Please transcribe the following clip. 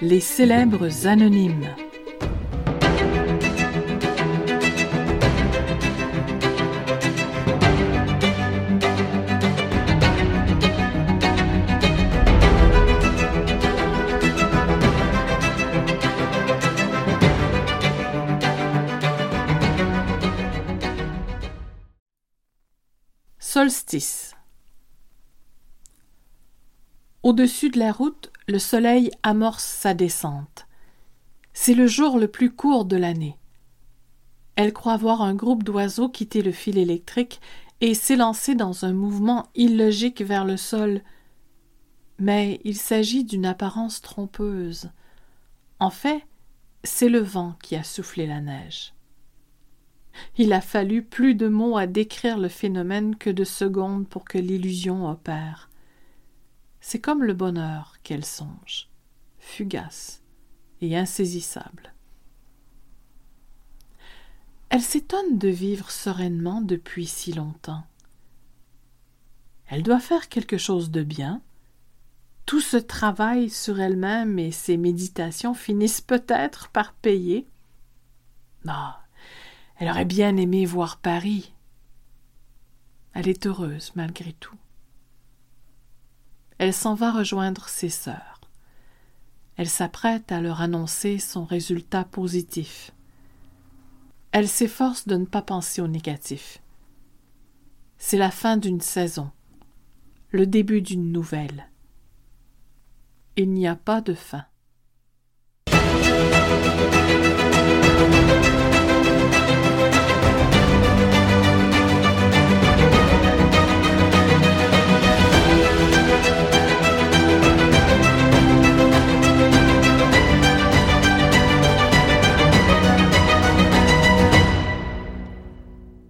Les célèbres anonymes. Solstice. Au-dessus de la route, le soleil amorce sa descente. C'est le jour le plus court de l'année. Elle croit voir un groupe d'oiseaux quitter le fil électrique et s'élancer dans un mouvement illogique vers le sol. Mais il s'agit d'une apparence trompeuse. En fait, c'est le vent qui a soufflé la neige. Il a fallu plus de mots à décrire le phénomène que de secondes pour que l'illusion opère. C'est comme le bonheur qu'elle songe, fugace et insaisissable. Elle s'étonne de vivre sereinement depuis si longtemps. Elle doit faire quelque chose de bien. Tout ce travail sur elle-même et ses méditations finissent peut-être par payer. Non, elle aurait bien aimé voir Paris. Elle est heureuse malgré tout. Elle s'en va rejoindre ses sœurs. Elle s'apprête à leur annoncer son résultat positif. Elle s'efforce de ne pas penser au négatif. C'est la fin d'une saison, le début d'une nouvelle. Il n'y a pas de fin.